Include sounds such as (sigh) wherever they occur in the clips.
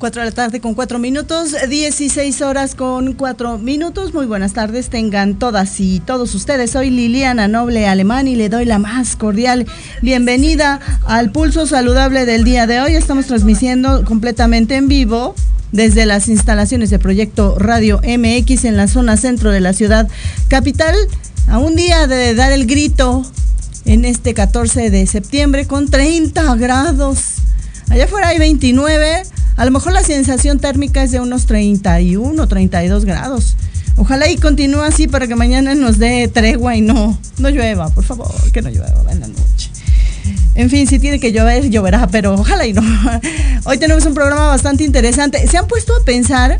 4 de la tarde con 4 minutos, 16 horas con 4 minutos. Muy buenas tardes, tengan todas y todos ustedes. Soy Liliana Noble Alemán y le doy la más cordial bienvenida al pulso saludable del día de hoy. Estamos transmitiendo completamente en vivo desde las instalaciones de Proyecto Radio MX en la zona centro de la ciudad capital. A un día de dar el grito en este 14 de septiembre con 30 grados. Allá afuera hay 29 a lo mejor la sensación térmica es de unos 31, 32 grados. Ojalá y continúe así para que mañana nos dé tregua y no, no llueva, por favor, que no llueva en la noche. En fin, si tiene que llover, lloverá, pero ojalá y no. (laughs) Hoy tenemos un programa bastante interesante. ¿Se han puesto a pensar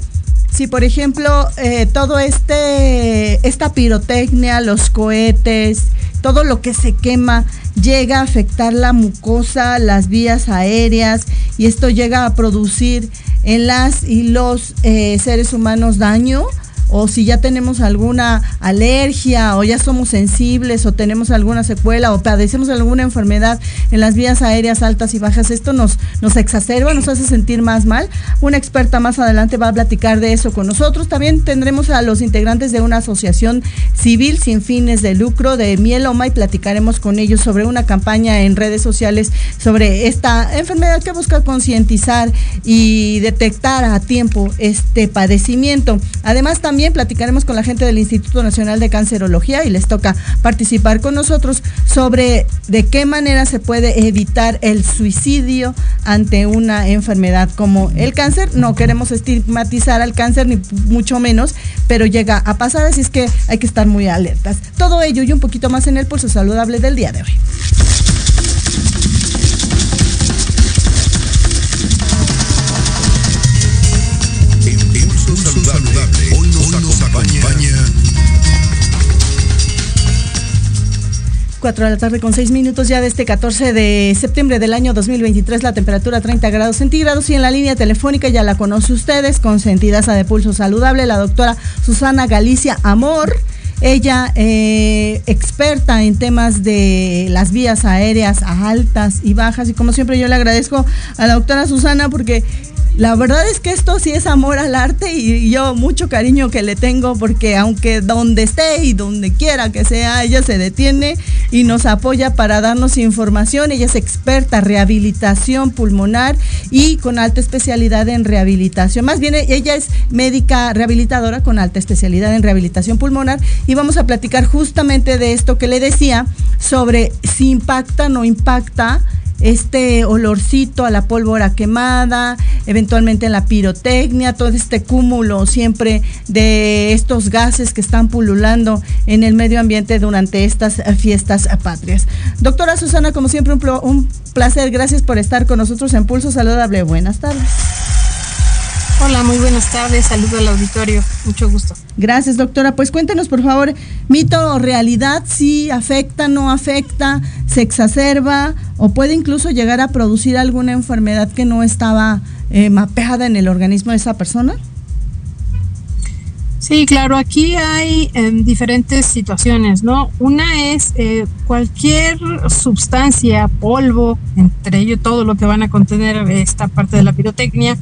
si, por ejemplo, eh, todo este, esta pirotecnia, los cohetes, todo lo que se quema, llega a afectar la mucosa, las vías aéreas y esto llega a producir en las y los eh, seres humanos daño o si ya tenemos alguna alergia o ya somos sensibles o tenemos alguna secuela o padecemos alguna enfermedad en las vías aéreas altas y bajas, esto nos, nos exacerba, nos hace sentir más mal. Una experta más adelante va a platicar de eso con nosotros. También tendremos a los integrantes de una asociación civil sin fines de lucro de mieloma y platicaremos con ellos sobre una campaña en redes sociales sobre esta enfermedad que busca concientizar y detectar a tiempo este padecimiento. Además, también también platicaremos con la gente del Instituto Nacional de Cancerología y les toca participar con nosotros sobre de qué manera se puede evitar el suicidio ante una enfermedad como el cáncer. No queremos estigmatizar al cáncer ni mucho menos, pero llega a pasar, así es que hay que estar muy alertas. Todo ello y un poquito más en el pulso saludable del día de hoy. 4 de la tarde con 6 minutos ya de este 14 de septiembre del año 2023, la temperatura 30 grados centígrados y en la línea telefónica ya la conoce ustedes, con sentidaza de pulso saludable, la doctora Susana Galicia Amor. Ella, eh, experta en temas de las vías aéreas altas y bajas, y como siempre yo le agradezco a la doctora Susana porque la verdad es que esto sí es amor al arte y yo mucho cariño que le tengo porque aunque donde esté y donde quiera que sea, ella se detiene y nos apoya para darnos información. Ella es experta en rehabilitación pulmonar y con alta especialidad en rehabilitación. Más bien, ella es médica rehabilitadora con alta especialidad en rehabilitación pulmonar y vamos a platicar justamente de esto que le decía sobre si impacta o no impacta este olorcito a la pólvora quemada, eventualmente en la pirotecnia, todo este cúmulo siempre de estos gases que están pululando en el medio ambiente durante estas fiestas patrias. Doctora Susana, como siempre, un, un placer. Gracias por estar con nosotros en Pulso Saludable. Buenas tardes. Hola, muy buenas tardes. Saludo al auditorio. Mucho gusto. Gracias, doctora. Pues cuéntenos, por favor, mito o realidad, si afecta, no afecta, se exacerba o puede incluso llegar a producir alguna enfermedad que no estaba eh, mapeada en el organismo de esa persona. Sí, claro, aquí hay em, diferentes situaciones, ¿no? Una es eh, cualquier sustancia, polvo, entre ello todo lo que van a contener esta parte de la pirotecnia,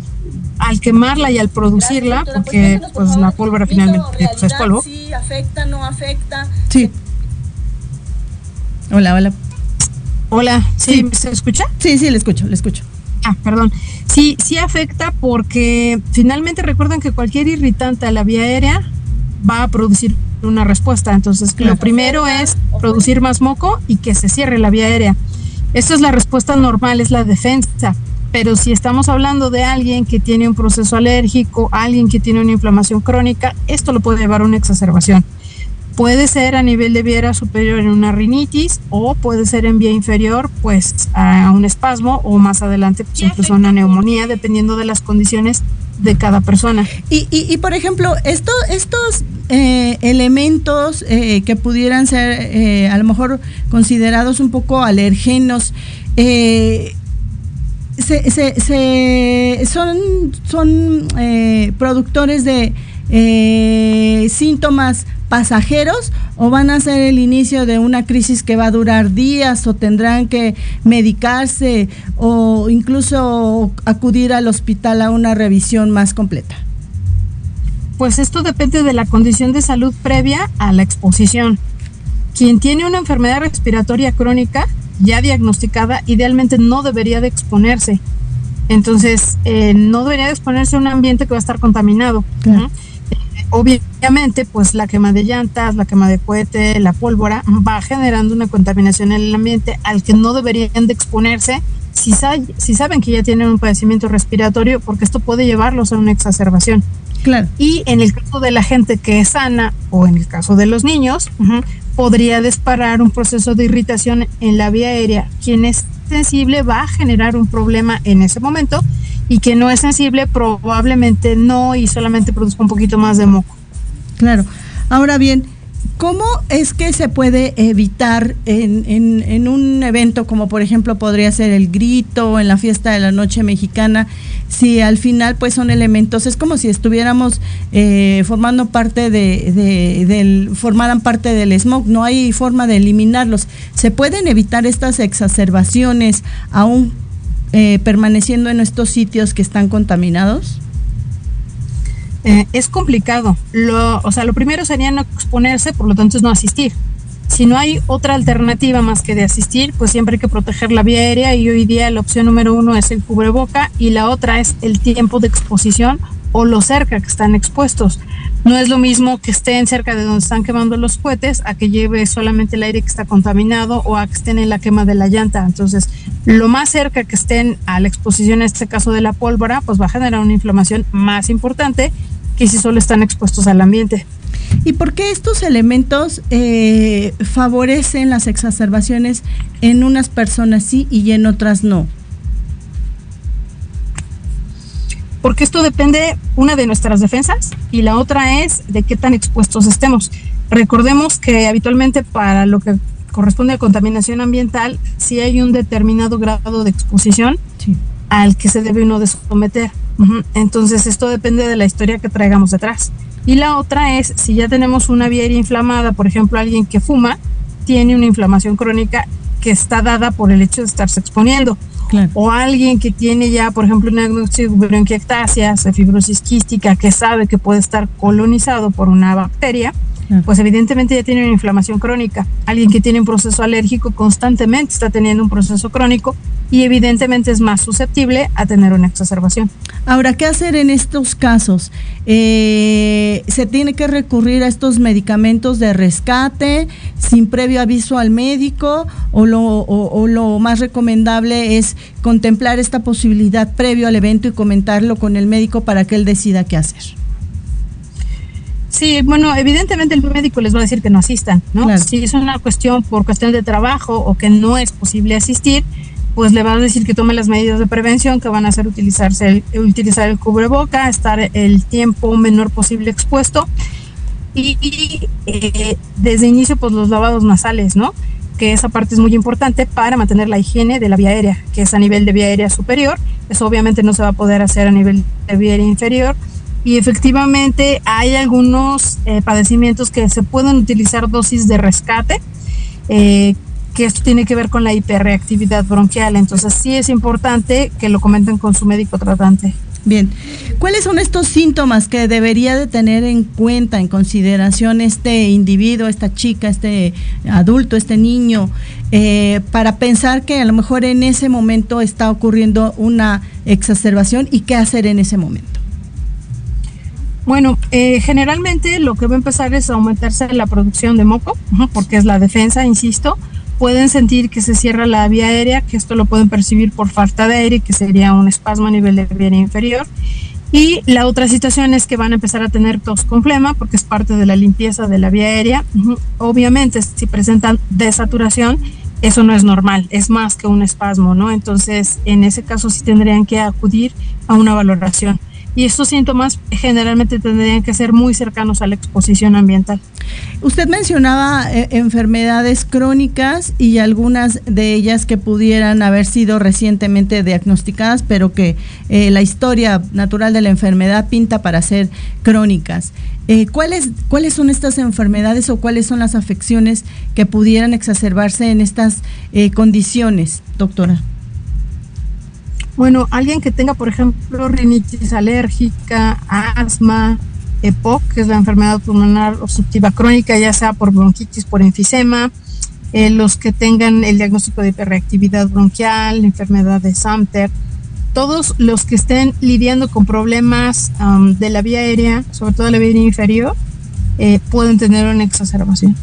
al quemarla y al producirla, porque pues la pólvora finalmente pues, es polvo. Sí, afecta, no afecta. Sí. Hola, hola. Hola, ¿sí? ¿Se escucha? Sí, sí, le escucho, le escucho. Ah, perdón. Sí, sí afecta porque finalmente recuerdan que cualquier irritante a la vía aérea va a producir una respuesta. Entonces, lo primero es producir más moco y que se cierre la vía aérea. Esta es la respuesta normal, es la defensa. Pero si estamos hablando de alguien que tiene un proceso alérgico, alguien que tiene una inflamación crónica, esto lo puede llevar a una exacerbación. Puede ser a nivel de vía superior en una rinitis o puede ser en vía inferior pues a un espasmo o más adelante pues incluso una neumonía dependiendo de las condiciones de cada persona. Y, y, por ejemplo, esto, estos eh, elementos eh, que pudieran ser eh, a lo mejor considerados un poco alergenos, se, se, se, son, son productores de síntomas pasajeros o van a ser el inicio de una crisis que va a durar días o tendrán que medicarse o incluso acudir al hospital a una revisión más completa? Pues esto depende de la condición de salud previa a la exposición. Quien tiene una enfermedad respiratoria crónica ya diagnosticada, idealmente no debería de exponerse. Entonces, eh, no debería de exponerse a un ambiente que va a estar contaminado obviamente, pues la quema de llantas, la quema de cohete, la pólvora, va generando una contaminación en el ambiente al que no deberían de exponerse si, si saben que ya tienen un padecimiento respiratorio, porque esto puede llevarlos a una exacerbación. Claro. Y en el caso de la gente que es sana o en el caso de los niños, podría disparar un proceso de irritación en la vía aérea. Quien es sensible va a generar un problema en ese momento y que no es sensible probablemente no y solamente produzca un poquito más de moco. Claro. Ahora bien, ¿cómo es que se puede evitar en, en, un evento como por ejemplo podría ser el grito en la fiesta de la noche mexicana, si al final pues son elementos, es como si estuviéramos eh, formando parte de, de, del, formaran parte del smog, no hay forma de eliminarlos. ¿Se pueden evitar estas exacerbaciones aún eh, permaneciendo en estos sitios que están contaminados? Eh, es complicado. Lo, o sea, lo primero sería no exponerse, por lo tanto es no asistir. Si no hay otra alternativa más que de asistir, pues siempre hay que proteger la vía aérea y hoy día la opción número uno es el cubreboca y la otra es el tiempo de exposición o lo cerca que están expuestos. No es lo mismo que estén cerca de donde están quemando los cohetes a que lleve solamente el aire que está contaminado o a que estén en la quema de la llanta. Entonces, lo más cerca que estén a la exposición, en este caso de la pólvora, pues va a generar una inflamación más importante que si solo están expuestos al ambiente. ¿Y por qué estos elementos eh, favorecen las exacerbaciones en unas personas sí y en otras no? porque esto depende una de nuestras defensas y la otra es de qué tan expuestos estemos. Recordemos que habitualmente para lo que corresponde a contaminación ambiental, si hay un determinado grado de exposición al que se debe uno de someter. Entonces esto depende de la historia que traigamos detrás. Y la otra es si ya tenemos una vía inflamada, por ejemplo, alguien que fuma, tiene una inflamación crónica que está dada por el hecho de estarse exponiendo. O alguien que tiene ya, por ejemplo, una bronquiectasia, fibrosis quística, que sabe que puede estar colonizado por una bacteria, pues evidentemente ya tiene una inflamación crónica. Alguien que tiene un proceso alérgico constantemente está teniendo un proceso crónico y evidentemente es más susceptible a tener una exacerbación. Ahora, ¿qué hacer en estos casos? Eh, ¿Se tiene que recurrir a estos medicamentos de rescate sin previo aviso al médico o lo, o lo más recomendable es contemplar esta posibilidad previo al evento y comentarlo con el médico para que él decida qué hacer? Sí, bueno, evidentemente el médico les va a decir que no asistan, ¿no? Si es una cuestión por cuestión de trabajo o que no es posible asistir, pues le va a decir que tome las medidas de prevención que van a hacer utilizarse el, utilizar el cubreboca, estar el tiempo menor posible expuesto y, eh, desde inicio pues los lavados nasales, ¿no? Que esa parte es muy importante para mantener la higiene de la vía aérea, que es a nivel de vía aérea superior. Eso obviamente no se va a poder hacer a nivel de vía aérea inferior y efectivamente hay algunos eh, padecimientos que se pueden utilizar dosis de rescate, eh, que esto tiene que ver con la hiperreactividad bronquial. Entonces sí es importante que lo comenten con su médico tratante. Bien, ¿cuáles son estos síntomas que debería de tener en cuenta, en consideración este individuo, esta chica, este adulto, este niño, eh, para pensar que a lo mejor en ese momento está ocurriendo una exacerbación y qué hacer en ese momento? Bueno, eh, generalmente lo que va a empezar es aumentarse la producción de moco, porque es la defensa, insisto, pueden sentir que se cierra la vía aérea, que esto lo pueden percibir por falta de aire, que sería un espasmo a nivel de vía inferior. Y la otra situación es que van a empezar a tener tos con flema, porque es parte de la limpieza de la vía aérea. Obviamente, si presentan desaturación, eso no es normal, es más que un espasmo, ¿no? Entonces, en ese caso sí tendrían que acudir a una valoración y estos síntomas generalmente tendrían que ser muy cercanos a la exposición ambiental. Usted mencionaba eh, enfermedades crónicas y algunas de ellas que pudieran haber sido recientemente diagnosticadas, pero que eh, la historia natural de la enfermedad pinta para ser crónicas. Eh, ¿cuáles, ¿Cuáles son estas enfermedades o cuáles son las afecciones que pudieran exacerbarse en estas condiciones, doctora? Bueno, alguien que tenga, por ejemplo, rinitis alérgica, asma, EPOC, que es la enfermedad pulmonar obstructiva crónica, ya sea por bronquitis, por enfisema, eh, los que tengan el diagnóstico de hiperreactividad bronquial, enfermedad de Samter, todos los que estén lidiando con problemas de la vía aérea, sobre todo la vía inferior, eh, pueden tener una exacerbación.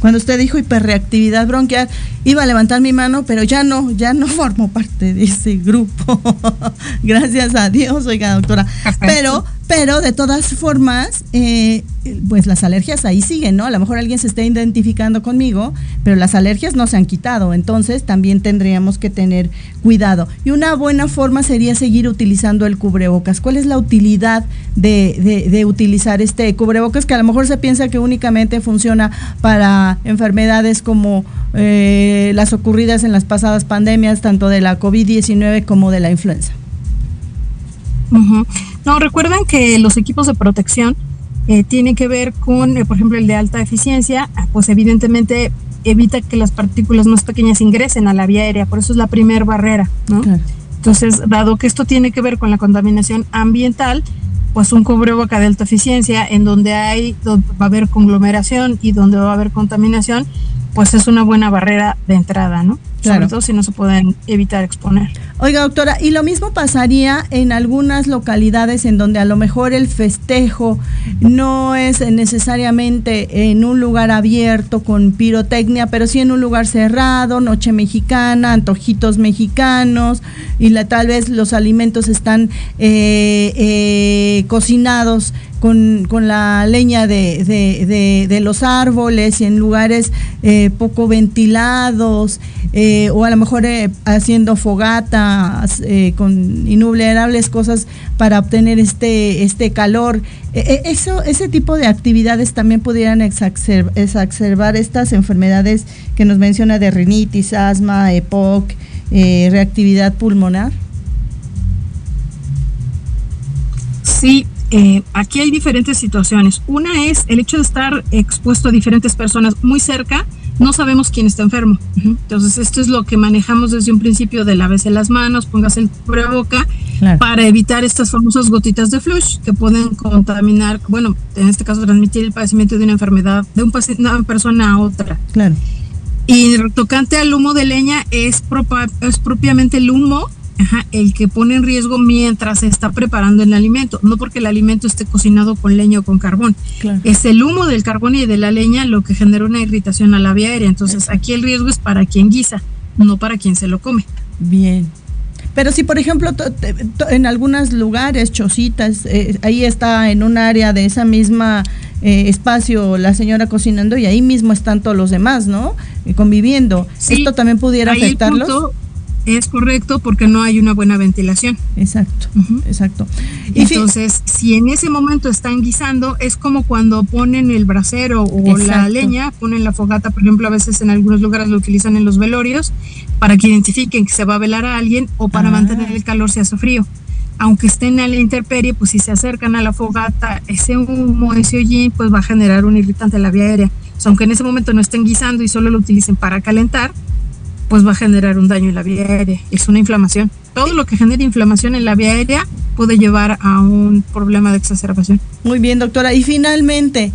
Cuando usted dijo hiperreactividad bronquial, iba a levantar mi mano, pero ya no, ya no (laughs) formo parte de ese grupo. (laughs) Gracias a Dios, oiga, doctora. Pero pero de todas formas, eh, pues las alergias ahí siguen, ¿no? A lo mejor alguien se está identificando conmigo, pero las alergias no se han quitado, entonces también tendríamos que tener cuidado. Y una buena forma sería seguir utilizando el cubrebocas. ¿Cuál es la utilidad de, utilizar este cubrebocas que a lo mejor se piensa que únicamente funciona para enfermedades como eh, las ocurridas en las pasadas pandemias, tanto de la COVID-19 como de la influenza? No, recuerden que los equipos de protección eh, tienen que ver con, eh, por ejemplo, el de alta eficiencia, ah, pues evidentemente evita que las partículas más pequeñas ingresen a la vía aérea, por eso es la primera barrera, ¿no? Entonces, dado que esto tiene que ver con la contaminación ambiental, pues un cubreboca de alta eficiencia en donde hay donde va a haber conglomeración y donde va a haber contaminación, pues es una buena barrera de entrada, ¿no? Sobre todo si no se pueden evitar exponer. Oiga, doctora, y lo mismo pasaría en algunas localidades en donde a lo mejor el festejo no es necesariamente en un lugar abierto con pirotecnia, pero sí en un lugar cerrado, noche mexicana, antojitos mexicanos, y tal vez los alimentos están eh, eh, cocinados con, la leña de, los árboles y en lugares eh, poco ventilados, o a lo mejor eh, fogatas con innumerables cosas para obtener este, este calor. eso, ese tipo de actividades también pudieran exacerbar estas enfermedades que nos menciona de rinitis, asma, EPOC, reactividad pulmonar. Sí, eh, aquí hay diferentes situaciones. Una es el hecho de estar expuesto a diferentes personas muy cerca, no sabemos quién está enfermo. Entonces, esto es lo que manejamos desde un principio de lávese las manos, póngase el boca para evitar estas famosas gotitas de flush que pueden contaminar, bueno, en este caso transmitir el padecimiento de una enfermedad de un una persona a otra. Claro. Y tocante al humo de leña es, es propiamente el humo el que pone en riesgo mientras se está preparando el alimento, no porque el alimento esté cocinado con leña o con carbón. Es el humo del carbón y de la leña lo que genera una irritación a la vía aérea. Entonces aquí el riesgo es para quien guisa, no para quien se lo come. Bien. Pero si, por ejemplo, en algunos lugares, chocitas, eh, ahí está en un área de esa misma eh, espacio la señora cocinando y ahí mismo están todos los demás, ¿no? Eh, conviviendo. ¿Esto también pudiera afectarlos? Es correcto porque no hay una buena ventilación. Exacto, exacto. Y Entonces, si en ese momento están guisando, es como cuando ponen el brasero o la leña, ponen la fogata, por ejemplo, a veces en algunos lugares lo utilizan en los velorios para que identifiquen que se va a velar a alguien o para ah. mantener el calor si hace frío. Aunque estén a la intemperie, pues si se acercan a la fogata, ese humo, ese hollín, pues va a generar un irritante en la vía aérea. O sea, aunque en ese momento no estén guisando y solo lo utilicen para calentar, pues va a generar un daño en la vía aérea. Es una inflamación. Todo lo que genere inflamación en la vía aérea puede llevar a un problema de exacerbación. Muy bien, doctora. Y finalmente,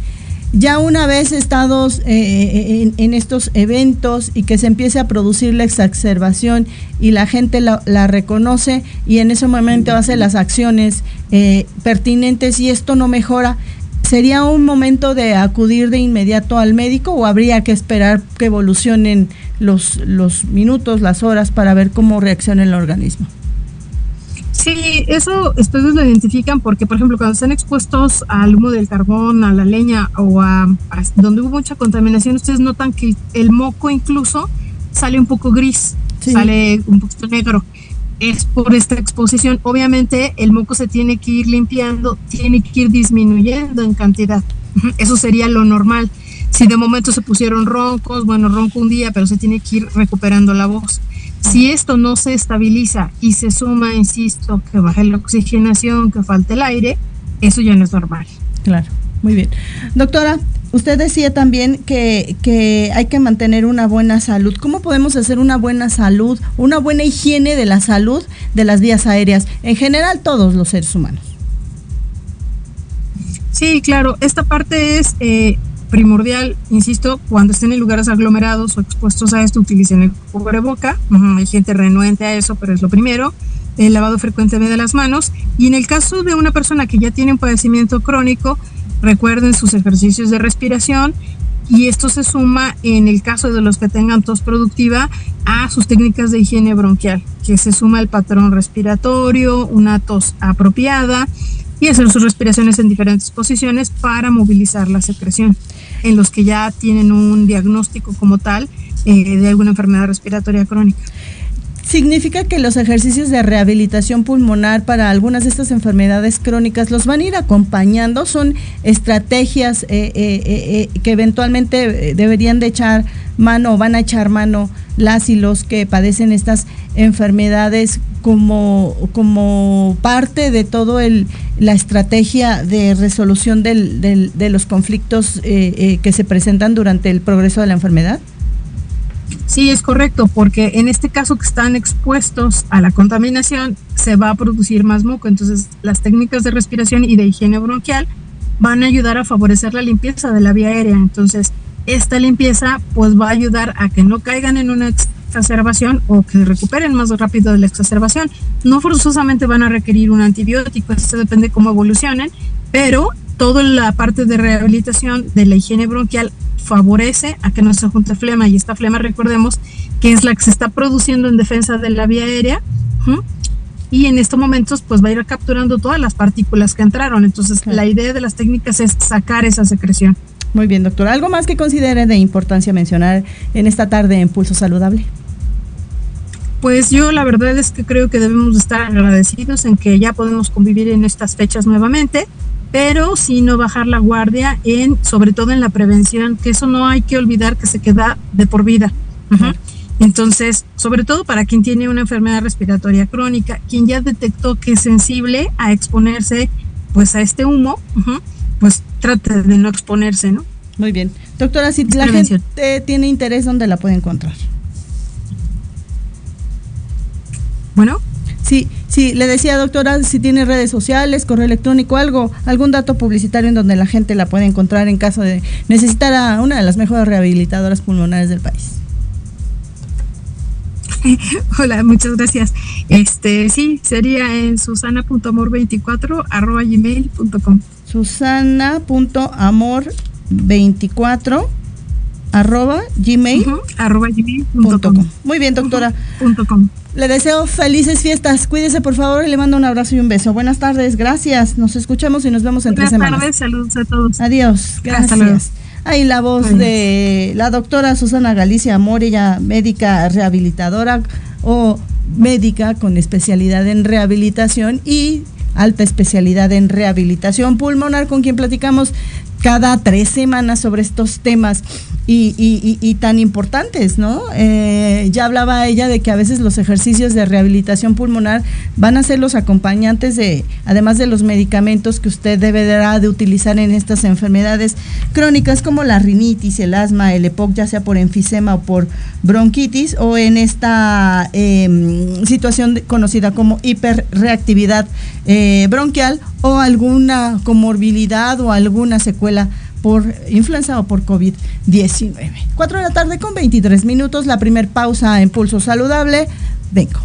ya una vez estados eh, eh, en, estos eventos y que se empiece a producir la exacerbación y la gente la, reconoce y en ese momento hace las acciones eh, pertinentes y esto no mejora, ¿sería un momento de acudir de inmediato al médico o habría que esperar que evolucionen los, los minutos, las horas para ver cómo reacciona el organismo? Sí, eso ustedes lo identifican porque, por ejemplo, cuando están expuestos al humo del carbón, a la leña o a, donde hubo mucha contaminación, ustedes notan que el moco incluso sale un poco gris, sale un poquito negro. Es por esta exposición. Obviamente el moco se tiene que ir limpiando, tiene que ir disminuyendo en cantidad. Eso sería lo normal. Si de momento se pusieron roncos, bueno, ronco un día, pero se tiene que ir recuperando la voz. Si esto no se estabiliza y se suma, insisto, que baje la oxigenación, que falte el aire, eso ya no es normal. Claro, muy bien. Doctora, usted decía también que, que hay que mantener una buena salud. ¿Cómo podemos hacer una buena salud, una buena higiene de la salud de las vías aéreas? En general, todos los seres humanos. Sí, claro. Esta parte es eh, primordial, insisto, cuando estén en lugares aglomerados o expuestos a esto, utilicen el cubreboca. hay gente renuente a eso, pero es lo primero. El lavado frecuente de las manos. Y en el caso de una persona que ya tiene un padecimiento crónico, recuerden sus ejercicios de respiración. Y esto se suma en el caso de los que tengan tos productiva a sus técnicas de higiene bronquial, que se suma el patrón respiratorio, una tos apropiada y hacer sus respiraciones en diferentes posiciones para movilizar la secreción en los que ya tienen un diagnóstico como tal eh, de alguna enfermedad respiratoria crónica. ¿Significa que los ejercicios de rehabilitación pulmonar para algunas de estas enfermedades crónicas los van a ir acompañando? ¿Son estrategias eh, eh, que eventualmente deberían de echar mano o van a echar mano las y los que padecen estas enfermedades como, como parte de todo la estrategia de resolución de los conflictos eh, eh, que se presentan durante el progreso de la enfermedad? Sí, es correcto, porque en este caso que están expuestos a la contaminación, se va a producir más moco. Entonces, las técnicas de respiración y de higiene bronquial van a ayudar a favorecer la limpieza de la vía aérea. Entonces, esta limpieza pues va a ayudar a que no caigan en una exacerbación o que recuperen más rápido de la exacerbación. No forzosamente van a requerir un antibiótico, esto depende cómo evolucionen, pero toda la parte de rehabilitación de la higiene bronquial favorece a que no se junte flema y esta flema recordemos que es la que se está produciendo en defensa de la vía aérea y en estos momentos pues va a ir capturando todas las partículas que entraron. Entonces la idea de las técnicas es sacar esa secreción. Muy bien, doctor. ¿Algo más que considere de importancia mencionar en esta tarde en Pulso Saludable? Pues yo la verdad es que creo que debemos estar agradecidos en que ya podemos convivir en estas fechas nuevamente, pero sí no bajar la guardia en, sobre todo en la prevención, que eso no hay que olvidar que se queda de por vida. Entonces, sobre todo para quien tiene una enfermedad respiratoria crónica, quien ya detectó que es sensible a exponerse pues a este humo, pues trate de no exponerse, ¿no? Muy bien. Doctora, si la gente tiene interés, ¿dónde la puede encontrar? Bueno. Sí, sí, le decía doctora, si tiene redes sociales, correo electrónico, algo, algún dato publicitario en donde la gente la puede encontrar en caso de necesitar a una de las mejores rehabilitadoras pulmonares del país. (laughs) Hola, muchas gracias. Este, sí, sería en susana.amor24 arroba gmail.com susana.amor24 arroba gmail Muy bien, doctora. Le deseo felices fiestas. Cuídese, por favor, y le mando un abrazo y un beso. Buenas tardes, gracias. Nos escuchamos y nos vemos en tres semanas. Buenas tardes, saludos a todos. Adiós, gracias. Ahí la voz de la doctora Susana Galicia Amor, ella médica rehabilitadora o médica con especialidad en rehabilitación y alta especialidad en rehabilitación pulmonar, con quien platicamos cada tres semanas sobre estos temas y, tan importantes, ¿no? Eh, ya hablaba ella de que a veces los ejercicios de rehabilitación pulmonar van a ser los acompañantes de, además de los medicamentos que usted deberá de utilizar en estas enfermedades crónicas como la rinitis, el asma, el EPOC, ya sea por enfisema o por bronquitis, o en esta em, situación conocida como hiperreactividad eh, bronquial o alguna comorbilidad o alguna secuela por influenza o por COVID-19. 4 de la tarde con 23 minutos, la primer pausa en Pulso Saludable. Vengo.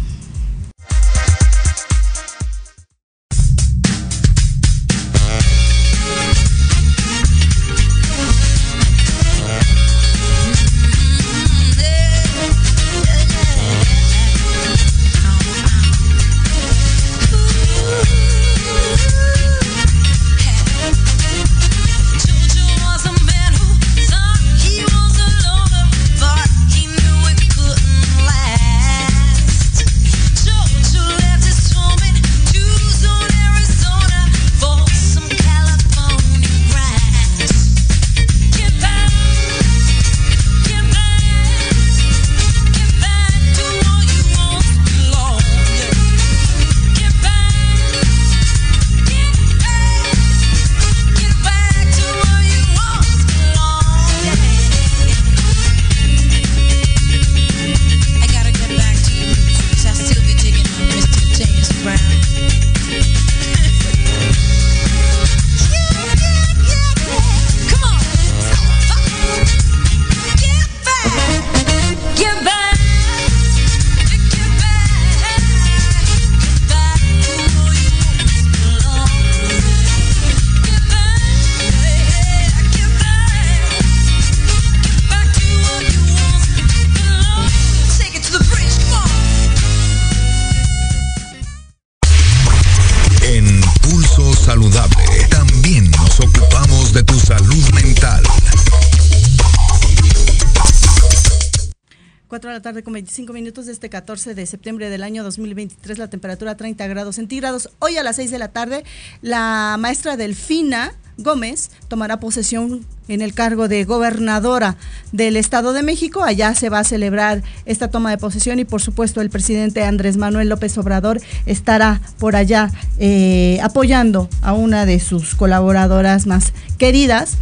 25 minutos de este 14 de septiembre del año 2023, la temperatura 30 grados centígrados. Hoy a las 6 de la tarde, la maestra Delfina Gómez tomará posesión en el cargo de gobernadora del Estado de México. Allá se va a celebrar esta toma de posesión y por supuesto el presidente Andrés Manuel López Obrador estará por allá eh, apoyando a una de sus colaboradoras más queridas.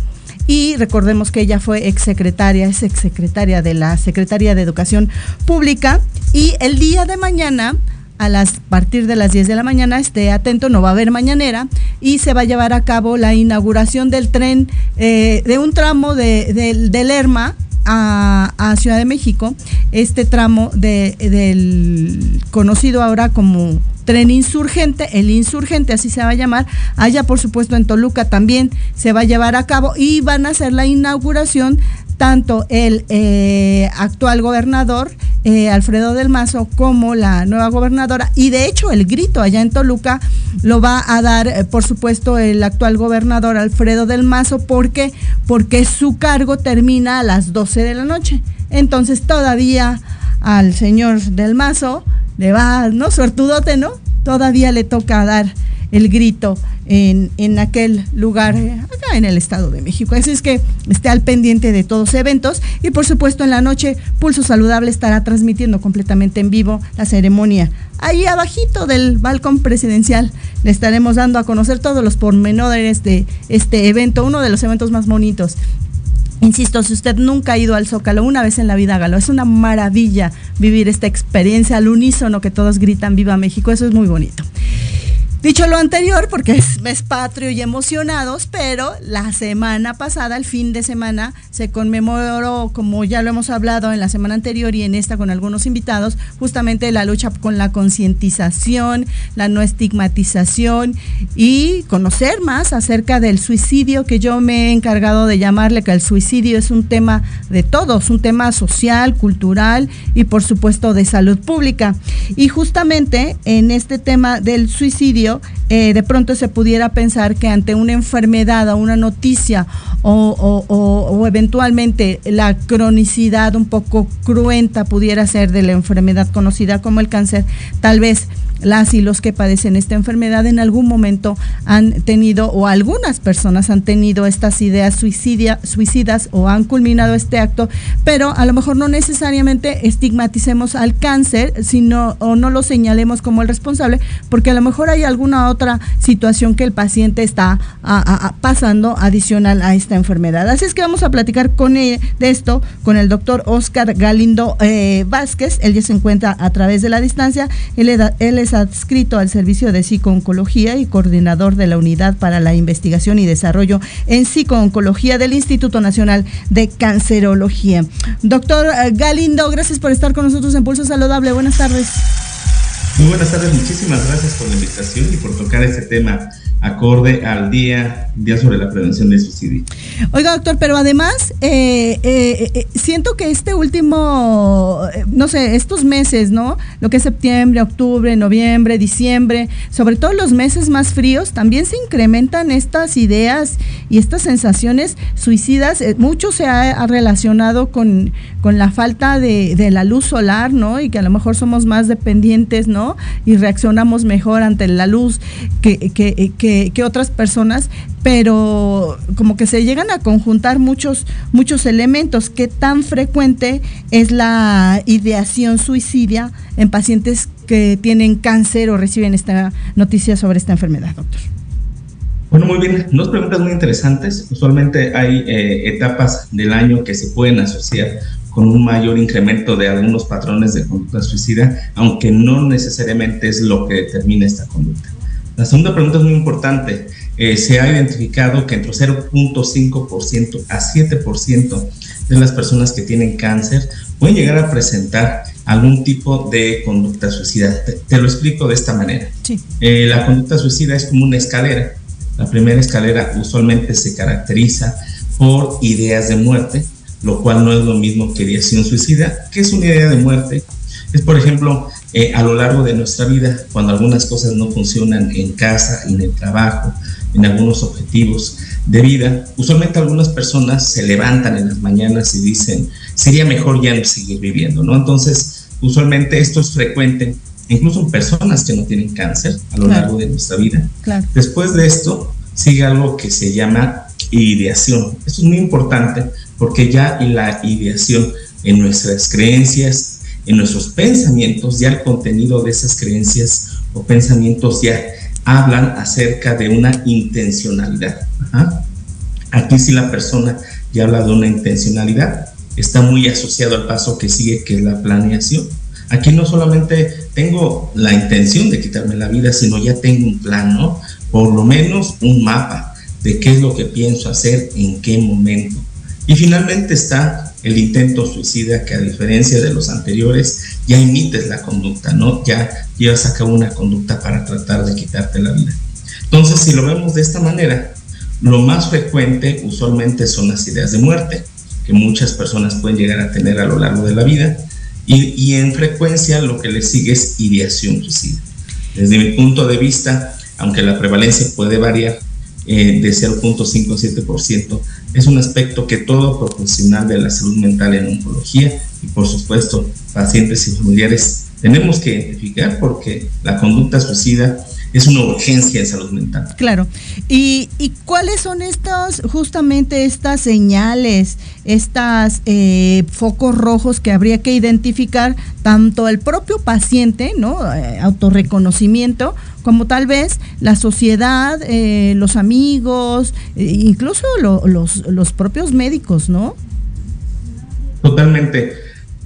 Y recordemos que ella fue exsecretaria, es exsecretaria de la Secretaría de Educación Pública. Y el día de mañana a las partir de las 10 de la mañana, esté atento, no va a haber mañanera y se va a llevar a cabo la inauguración del tren eh, de un tramo de, de, Lerma a, Ciudad de México, este tramo de, del conocido ahora como tren insurgente, el insurgente así se va a llamar, allá por supuesto en Toluca también se va a llevar a cabo y van a hacer la inauguración tanto el eh, actual gobernador eh, Alfredo del Mazo como la nueva gobernadora. Y de hecho el grito allá en Toluca lo va a dar eh, por supuesto el actual gobernador Alfredo del Mazo. Porque porque su cargo termina a las 12 de la noche. Entonces todavía al señor del Mazo le va no suertudote no todavía le toca dar el grito en, en aquel lugar, acá en el Estado de México. Así es que esté al pendiente de todos eventos y por supuesto en la noche Pulso Saludable estará transmitiendo completamente en vivo la ceremonia. Ahí abajito del balcón presidencial le estaremos dando a conocer todos los pormenores de este evento, uno de los eventos más bonitos Insisto, si usted nunca ha ido al Zócalo, una vez en la vida hágalo. Es una maravilla vivir esta experiencia al unísono que todos gritan Viva México. Eso es muy bonito. Dicho lo anterior, porque es mes patrio y emocionados, pero la semana pasada, el fin de semana, se conmemoró, como ya lo hemos hablado en la semana anterior y en esta con algunos invitados, justamente la lucha con la concientización, la no estigmatización y conocer más acerca del suicidio que yo me he encargado de llamarle que el suicidio es un tema de todos, un tema social, cultural y por supuesto de salud pública. Y justamente en este tema del suicidio, eh, de pronto se pudiera pensar que ante una enfermedad o una noticia o, eventualmente la cronicidad un poco cruenta pudiera ser de la enfermedad conocida como el cáncer, tal vez las y los que padecen esta enfermedad en algún momento han tenido o algunas personas han tenido estas ideas suicidas o han culminado este acto, pero a lo mejor no necesariamente estigmaticemos al cáncer, sino o no lo señalemos como el responsable, porque a lo mejor hay alguna otra situación que el paciente está pasando adicional a esta enfermedad. Así es que vamos a platicar con de esto con el doctor Oscar Galindo eh, Vázquez, él ya se encuentra a través de la distancia, él, él es adscrito al Servicio de Psicooncología y coordinador de la Unidad para la Investigación y Desarrollo en Psicooncología del Instituto Nacional de Cancerología. Doctor eh, Galindo, gracias por estar con nosotros en Pulso Saludable. Buenas tardes. Muy buenas tardes, muchísimas gracias por la invitación y por tocar este tema acorde al día, día sobre la prevención del suicidio. Oiga, doctor, pero además eh, eh, eh, siento que este último, no sé, estos meses, ¿no? Lo que es septiembre, octubre, noviembre, diciembre, sobre todo los meses más fríos, también se incrementan estas ideas y estas sensaciones suicidas. mucho se ha, relacionado con, con, la falta de, la luz solar, ¿no? Y que a lo mejor somos más dependientes, ¿no? Y reaccionamos mejor ante la luz que, otras personas, pero como que se llegan a conjuntar muchos, muchos elementos. ¿Qué tan frecuente es la ideación suicidia en pacientes que tienen cáncer o reciben esta noticia sobre esta enfermedad, doctor? Bueno, muy bien. Dos preguntas muy interesantes. Usualmente hay eh, etapas del año que se pueden asociar con un mayor incremento de algunos patrones de conducta suicida, aunque no necesariamente es lo que determina esta conducta. La segunda pregunta es muy importante. Eh, se ha identificado que entre 0.5% a 7% de las personas que tienen cáncer pueden llegar a presentar algún tipo de conducta suicida. Te, lo explico de esta manera. Eh, la conducta suicida es como una escalera. La primera escalera usualmente se caracteriza por ideas de muerte, lo cual no es lo mismo que ideación suicida. ¿Qué es una idea de muerte? Es, por ejemplo, eh, a lo largo de nuestra vida, cuando algunas cosas no funcionan en casa, en el trabajo, en algunos objetivos de vida, usualmente algunas personas se levantan en las mañanas y dicen, sería mejor ya no seguir viviendo, ¿no? Entonces, usualmente esto es frecuente, incluso en personas que no tienen cáncer a lo largo de nuestra vida. Después de esto, sigue algo que se llama ideación. Esto es muy importante porque ya la ideación, en nuestras creencias, en nuestros pensamientos, ya el contenido de esas creencias o pensamientos ya hablan acerca de una intencionalidad. Aquí si la persona ya habla de una intencionalidad, está muy asociado al paso que sigue, que es la planeación. Aquí no solamente tengo la intención de quitarme la vida, sino ya tengo un plan, ¿no? Por lo menos un mapa de qué es lo que pienso hacer, en qué momento. Y finalmente está el intento suicida, que a diferencia de los anteriores, ya imites la conducta, ¿no? Ya llevas a cabo una conducta para tratar de quitarte la vida. Entonces, si lo vemos de esta manera, lo más frecuente usualmente son las ideas de muerte, que muchas personas pueden llegar a tener a lo largo de la vida, y, en frecuencia lo que le sigue es ideación suicida. Desde mi punto de vista, aunque la prevalencia puede variar eh, de 0.5 a 7%, es un aspecto que todo profesional de la salud mental en oncología y por supuesto pacientes y familiares tenemos que identificar porque la conducta suicida es una urgencia en salud mental. Claro. ¿Y, cuáles son estas, justamente estas señales, estas eh, focos rojos que habría que identificar tanto el propio paciente, ¿no? Eh, autorreconocimiento, como tal vez la sociedad, eh, los amigos, incluso los, los propios médicos, ¿no? Totalmente.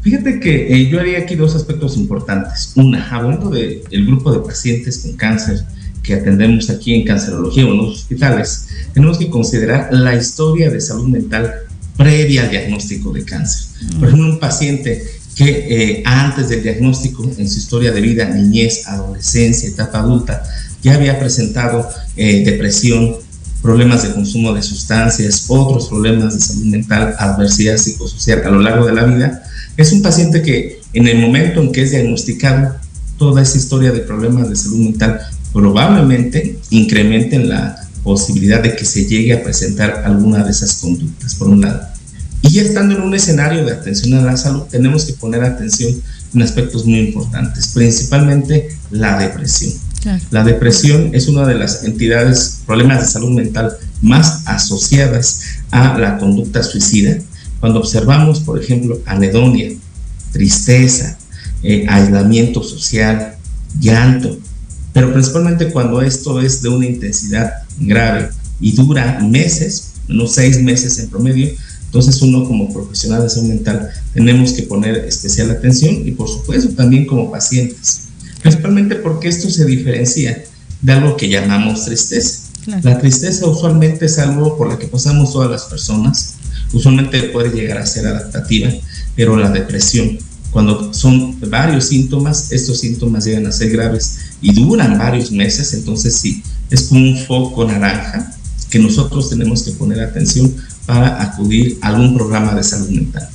Fíjate que eh, yo haría aquí dos aspectos importantes. Una, hablando del grupo de pacientes con cáncer que atendemos aquí en cancerología o en los hospitales, tenemos que considerar la historia de salud mental previa al diagnóstico de cáncer. Por ejemplo, un paciente que eh, antes del diagnóstico, en su historia de vida, niñez, adolescencia, etapa adulta, ya había presentado eh, depresión, problemas de consumo de sustancias, otros problemas de salud mental, adversidad psicosocial a lo largo de la vida, es un paciente que en el momento en que es diagnosticado, toda esa historia de problemas de salud mental probablemente incrementen la posibilidad de que se llegue a presentar alguna de esas conductas, por un lado. Y ya estando en un escenario de atención a la salud, tenemos que poner atención en aspectos muy importantes, principalmente la depresión. La depresión es una de las entidades, problemas de salud mental más asociadas a la conducta suicida cuando observamos, por ejemplo, anedonia, tristeza, eh, aislamiento social, llanto, pero principalmente cuando esto es de una intensidad grave y dura meses, unos seis meses en promedio, entonces uno como profesional de salud mental tenemos que poner especial atención y por supuesto también como pacientes, principalmente porque esto se diferencia de algo que llamamos tristeza. La tristeza usualmente es algo por lo que pasamos todas las personas, usualmente puede llegar a ser adaptativa, pero la depresión, cuando son varios síntomas, estos síntomas llegan a ser graves y duran varios meses, entonces sí, es como un foco naranja que nosotros tenemos que poner atención para acudir a algún programa de salud mental.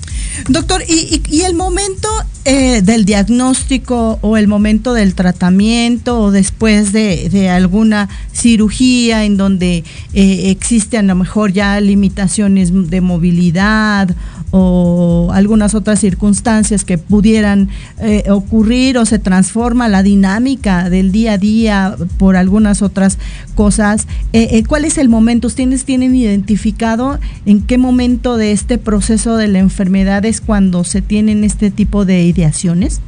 Doctor, ¿y, el momento eh, del diagnóstico o el momento del tratamiento o después de, alguna cirugía en donde eh, existen a lo mejor ya limitaciones de movilidad o algunas otras circunstancias que pudieran eh, ocurrir o se transforma la dinámica del día a día por algunas otras cosas. Eh, eh, ¿Cuál es el momento? ¿Ustedes tienen identificado en qué momento de este proceso de la enfermedad es cuando se tienen este tipo de ideaciones?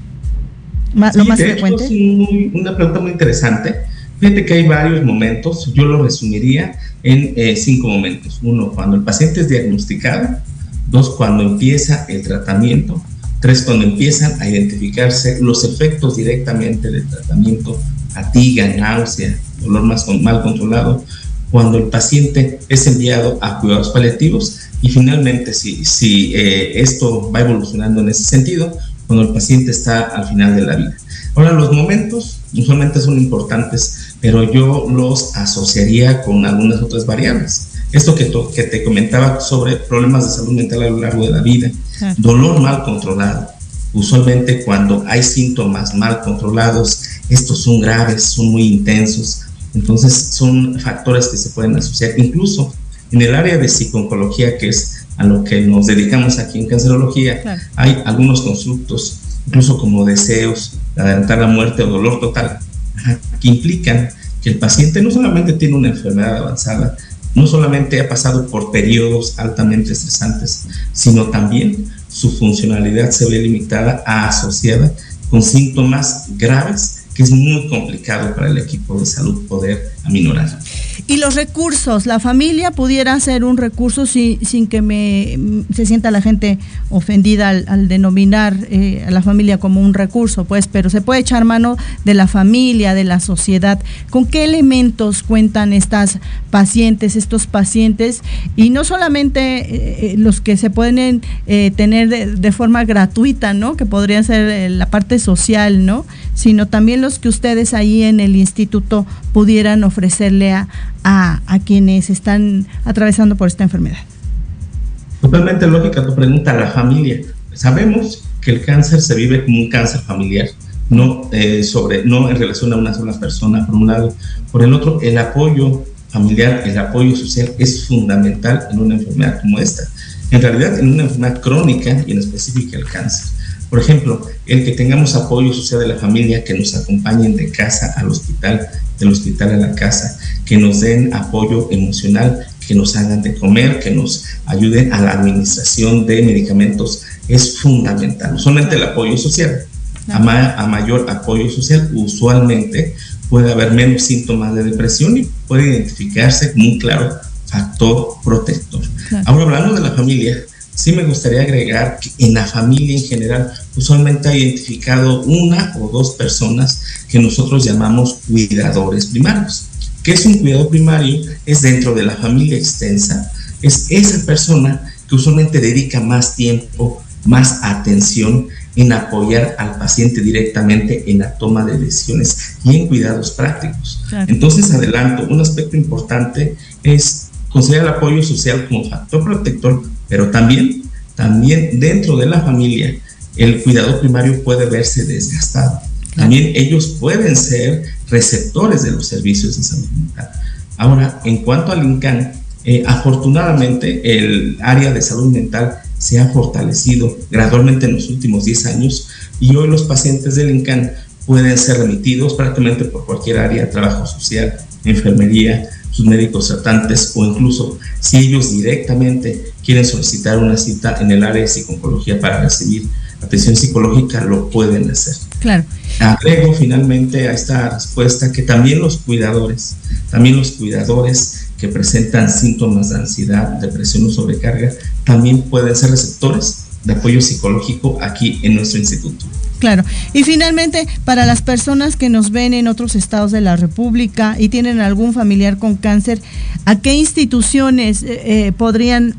¿Lo más frecuente? es una pregunta muy interesante. Fíjate que hay varios momentos, yo lo resumiría en cinco momentos. Uno, cuando el paciente es diagnosticado, Dos, cuando empieza el tratamiento. Tres, cuando empiezan a identificarse los efectos directamente del tratamiento, fatiga, náusea, dolor más mal controlado, cuando el paciente es enviado a cuidados paliativos y finalmente si, si eh, esto va evolucionando en ese sentido, cuando el paciente está al final de la vida. Ahora, los momentos usualmente son importantes, pero yo los asociaría con algunas otras variables. Esto que, que te comentaba sobre problemas de salud mental a lo largo de la vida, dolor mal controlado. Usualmente cuando hay síntomas mal controlados, estos son graves, son muy intensos, Entonces son factores que se pueden asociar. Incluso en el área de psiconcología, que es a lo que nos dedicamos aquí en cancerología, hay algunos constructos, incluso como deseos, adelantar la muerte o dolor total, que implican que el paciente no solamente tiene una enfermedad avanzada, no solamente ha pasado por periodos altamente estresantes, sino también su funcionalidad se ve limitada a asociada con síntomas graves que es muy complicado para el equipo de salud poder aminorar. Y los recursos, la familia pudiera ser un recurso sin que se sienta la gente ofendida al, denominar eh, a la familia como un recurso, pues, pero se puede echar mano de la familia, de la sociedad. ¿Con qué elementos cuentan estas pacientes, estos pacientes? Y no solamente eh, eh, los que se pueden tener de, de, forma gratuita, ¿no? Que podría ser la parte social, ¿no? Sino también los que ustedes ahí en el instituto pudieran ofrecerle a, a, quienes están atravesando por esta enfermedad? Totalmente lógica tu pregunta, la familia. Sabemos que el cáncer se vive como un cáncer familiar, no, eh, sobre, no en relación a una sola persona, por un lado. Por el otro, el apoyo familiar, el apoyo social es fundamental en una enfermedad como esta. En realidad, en una enfermedad crónica y en específico el cáncer. Por ejemplo, el que tengamos apoyo social de la familia, que nos acompañen de casa al hospital, del hospital a la casa, que nos den apoyo emocional, que nos hagan de comer, que nos ayuden a la administración de medicamentos, es fundamental. Solamente el apoyo social, a, a mayor apoyo social, usualmente puede haber menos síntomas de depresión y puede identificarse como un claro factor protector. Ahora hablando de la familia, sí me gustaría agregar que en la familia en general usualmente ha identificado una o dos personas que nosotros llamamos cuidadores primarios. ¿Qué es un cuidador primario? Es dentro de la familia extensa, es esa persona que usualmente dedica más tiempo, más atención en apoyar al paciente directamente en la toma de decisiones y en cuidados prácticos. Entonces, adelanto, un aspecto importante es considerar el apoyo social como factor protector pero también, también dentro de la familia, el cuidador primario puede verse desgastado. También ellos pueden ser receptores de los servicios de salud mental. Ahora, en cuanto al INCAN, eh, afortunadamente el área de salud mental se ha fortalecido gradualmente en los últimos 10 años y hoy los pacientes del INCAN pueden ser remitidos prácticamente por cualquier área, trabajo social, enfermería, sus médicos tratantes o incluso si ellos directamente quieren solicitar una cita en el área de psicología para recibir atención psicológica, lo pueden hacer. Claro. Agrego finalmente a esta respuesta que también los cuidadores, también los cuidadores que presentan síntomas de ansiedad, depresión o sobrecarga, también pueden ser receptores de apoyo psicológico aquí en nuestro instituto. Claro. Y finalmente, para las personas que nos ven en otros estados de la República y tienen algún familiar con cáncer, ¿a qué instituciones eh, eh, podrían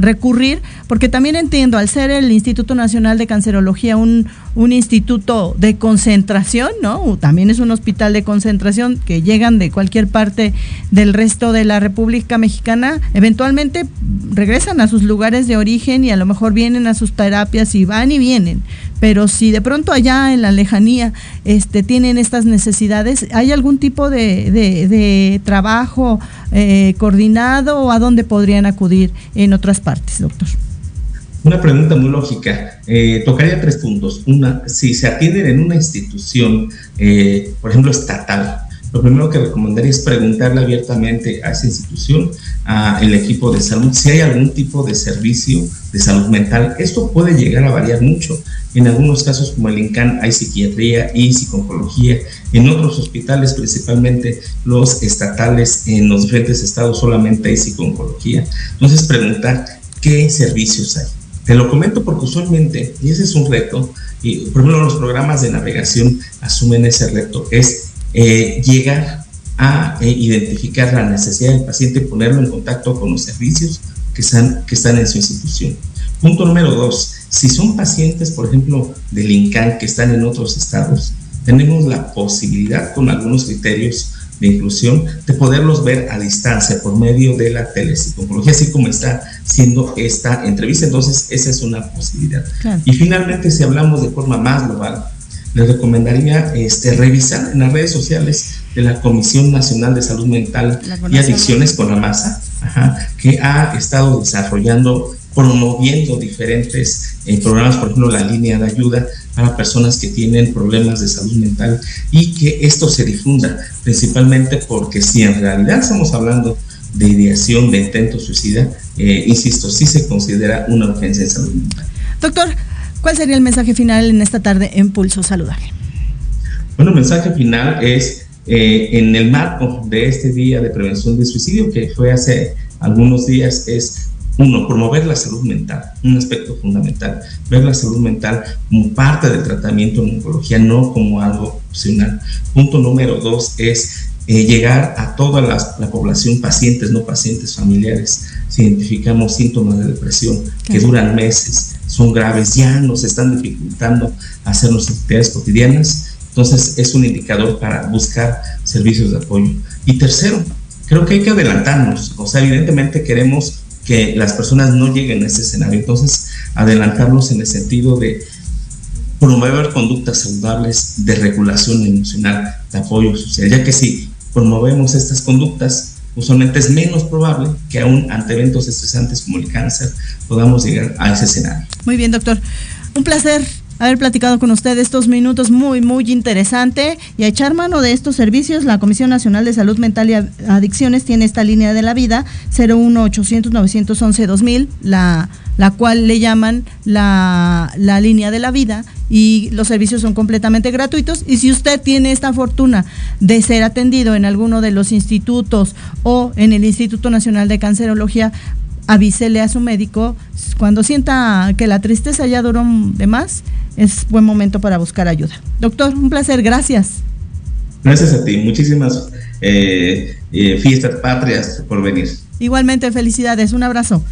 recurrir? Porque también entiendo, al ser el Instituto Nacional de Cancerología un, un instituto de concentración, ¿no? También es un hospital de concentración que llegan de cualquier parte del resto de la República Mexicana, eventualmente regresan a sus lugares de origen y a lo mejor vienen a sus terapias y van y vienen pero si de pronto allá en la lejanía este, tienen estas necesidades, ¿hay algún tipo de, trabajo eh, coordinado o a dónde podrían acudir en otras partes, doctor? Una pregunta muy lógica. Eh, tocaría tres puntos. Una, si se atienden en una institución, eh, por ejemplo, estatal, lo primero que recomendaría es preguntarle abiertamente a esa institución, al equipo de salud, si hay algún tipo de servicio de salud mental. Esto puede llegar a variar mucho. En algunos casos, como el INCAN, hay psiquiatría y psicología. En otros hospitales, principalmente los estatales, en los diferentes estados solamente hay psicología. Entonces, preguntar qué servicios hay. Te lo comento porque usualmente, y ese es un reto, y por ejemplo los programas de navegación asumen ese reto, es eh, llegar a eh, identificar la necesidad del paciente y ponerlo en contacto con los servicios que están, que están en su institución. Punto número dos, si son pacientes, por ejemplo, del INCAN que están en otros estados, tenemos la posibilidad con algunos criterios de inclusión de poderlos ver a distancia por medio de la telepsicología, así como está siendo esta entrevista. Entonces, esa es una posibilidad. Y finalmente, si hablamos de forma más global, les recomendaría este, revisar en las redes sociales de la Comisión Nacional de Salud Mental y Adicciones con la masa, que ha estado desarrollando, promoviendo diferentes eh, programas, por ejemplo, la línea de ayuda para personas que tienen problemas de salud mental y que esto se difunda, principalmente porque si en realidad estamos hablando de ideación de intento suicida, eh, insisto, sí se considera una ofensa en salud mental. Doctor, ¿cuál sería el mensaje final en esta tarde en Pulso Saludable? Bueno, el mensaje final es eh, en el marco de este día de prevención de suicidio que fue hace algunos días, es uno, promover la salud mental, un aspecto fundamental, ver la salud mental como parte del tratamiento en oncología, no como algo opcional. Punto número dos es eh, llegar a toda la, población, pacientes, no pacientes, familiares. Si identificamos síntomas de depresión que duran meses, son graves, ya nos están dificultando hacer nuestras actividades cotidianas, entonces es un indicador para buscar servicios de apoyo. Y tercero, creo que hay que adelantarnos, o sea, evidentemente queremos que las personas no lleguen a ese escenario. Entonces, adelantarlos en el sentido de promover conductas saludables de regulación emocional, de apoyo social, ya que si promovemos estas conductas, usualmente es menos probable que aún ante eventos estresantes como el cáncer podamos llegar a ese escenario. Muy bien, doctor. Un placer haber platicado con usted estos minutos muy, muy interesante y a echar mano de estos servicios. La Comisión Nacional de Salud Mental y Adicciones tiene esta línea de la vida 01800 911 2000, la, la cual le llaman la, la línea de la vida y los servicios son completamente gratuitos. Y si usted tiene esta fortuna de ser atendido en alguno de los institutos o en el Instituto Nacional de Cancerología, avísele a su médico cuando sienta que la tristeza ya duró de más, es buen momento para buscar ayuda. Doctor, un placer, gracias. Gracias a ti, muchísimas eh, eh, fiestas patrias por venir. Igualmente, felicidades, un abrazo.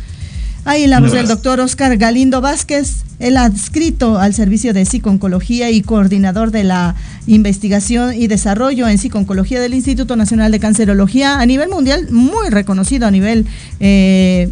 Ahí la voz del doctor Oscar Galindo Vázquez, el adscrito al servicio de psiconcología y coordinador de la investigación y desarrollo en psiconcología del Instituto Nacional de Cancerología a nivel mundial, muy reconocido a nivel eh,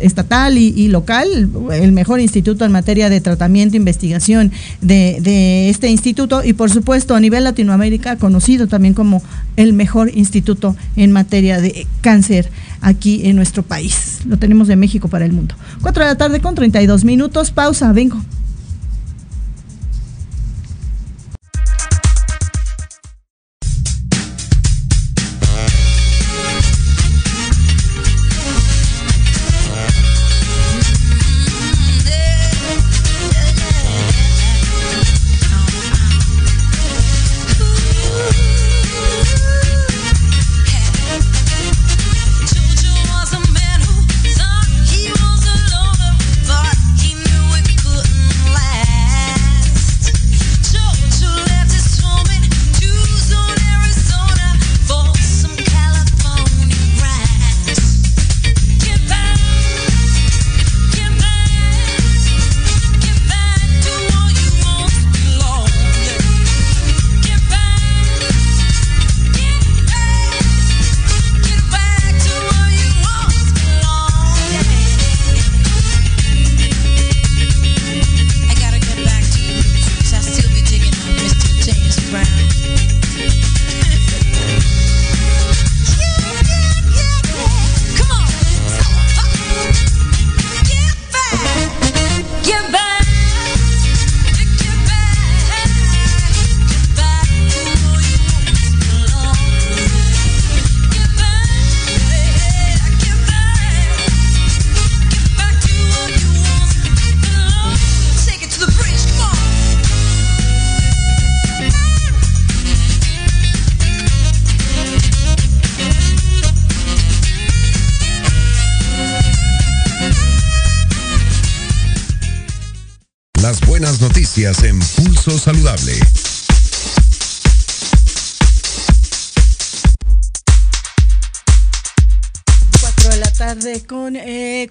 estatal y, local, el mejor instituto en materia de tratamiento e investigación de, de, este instituto y por supuesto a nivel Latinoamérica conocido también como el mejor instituto en materia de cáncer aquí en nuestro país. Lo tenemos de México para el mundo. Cuatro de la tarde con 32 minutos, pausa, vengo.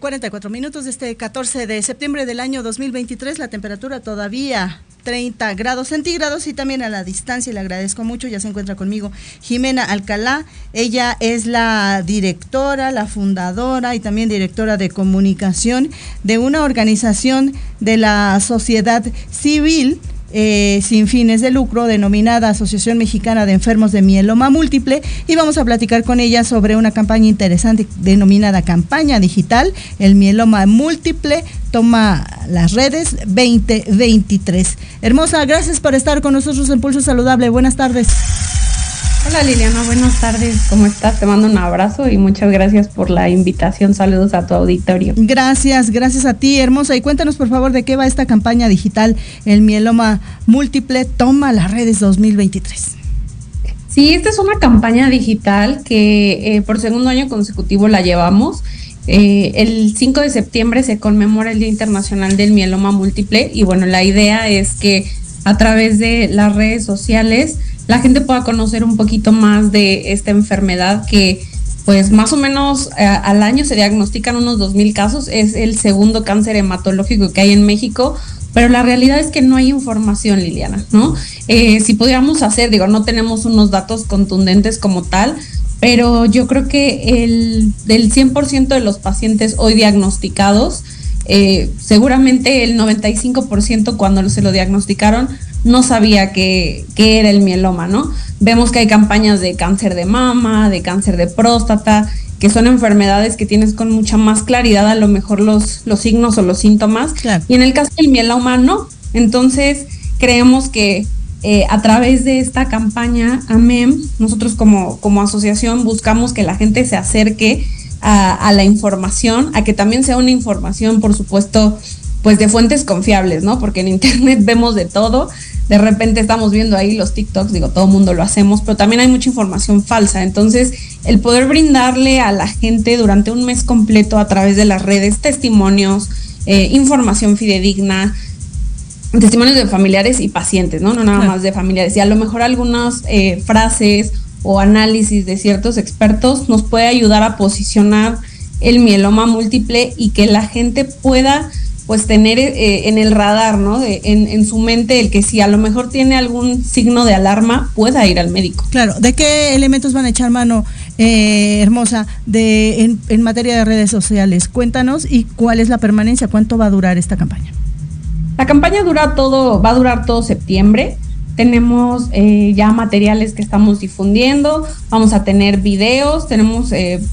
44 eh, minutos de este 14 de septiembre del año 2023. La temperatura todavía 30 grados centígrados y también a la distancia le agradezco mucho. Ya se encuentra conmigo Jimena Alcalá. Ella es la directora, la fundadora y también directora de comunicación de una organización de la sociedad civil eh, sin fines de lucro denominada Asociación Mexicana de Enfermos de Mieloma Múltiple y vamos a platicar con ella sobre una campaña interesante denominada Campaña Digital, el Mieloma Múltiple toma las redes 2023. Hermosa, gracias por estar con nosotros en Pulso Saludable. Buenas tardes. Hola Liliana, buenas tardes. ¿Cómo estás? Te mando un abrazo y muchas gracias por la invitación. Saludos a tu auditorio. Gracias, gracias a ti, hermosa. Y cuéntanos por favor de qué va esta campaña digital, el mieloma múltiple toma las redes 2023. Sí, esta es una campaña digital que eh, por segundo año consecutivo la llevamos. Eh, el 5 de septiembre se conmemora el Día Internacional del Mieloma Múltiple y bueno, la idea es que a través de las redes sociales la gente pueda conocer un poquito más de esta enfermedad que pues más o menos eh, al año se diagnostican unos 2.000 casos, es el segundo cáncer hematológico que hay en México, pero la realidad es que no hay información, Liliana, ¿no? Eh, si pudiéramos hacer, digo, no tenemos unos datos contundentes como tal, pero yo creo que el del 100% de los pacientes hoy diagnosticados, eh, seguramente el 95% cuando se lo diagnosticaron no sabía qué era el mieloma, ¿no? Vemos que hay campañas de cáncer de mama, de cáncer de próstata, que son enfermedades que tienes con mucha más claridad a lo mejor los, los signos o los síntomas. Y en el caso del mieloma no. Entonces creemos que eh, a través de esta campaña AMEM, nosotros como, como asociación buscamos que la gente se acerque a, a la información, a que también sea una información, por supuesto, pues de fuentes confiables, ¿no? Porque en internet (laughs) vemos de todo. De repente estamos viendo ahí los TikToks, digo, todo el mundo lo hacemos, pero también hay mucha información falsa. Entonces, el poder brindarle a la gente durante un mes completo a través de las redes testimonios, eh, información fidedigna, testimonios de familiares y pacientes, ¿no? No nada más de familiares. Y a lo mejor algunas eh, frases o análisis de ciertos expertos nos puede ayudar a posicionar el mieloma múltiple y que la gente pueda pues tener eh, en el radar, ¿no? en, su mente el que si a lo mejor tiene algún signo de alarma, pueda ir al médico. Claro, ¿de qué elementos van a echar mano, eh, hermosa, de, en, en, materia de redes sociales? Cuéntanos y cuál es la permanencia, cuánto va a durar esta campaña. La campaña dura todo, va a durar todo septiembre. Tenemos eh, ya materiales que estamos difundiendo, vamos a tener videos, tenemos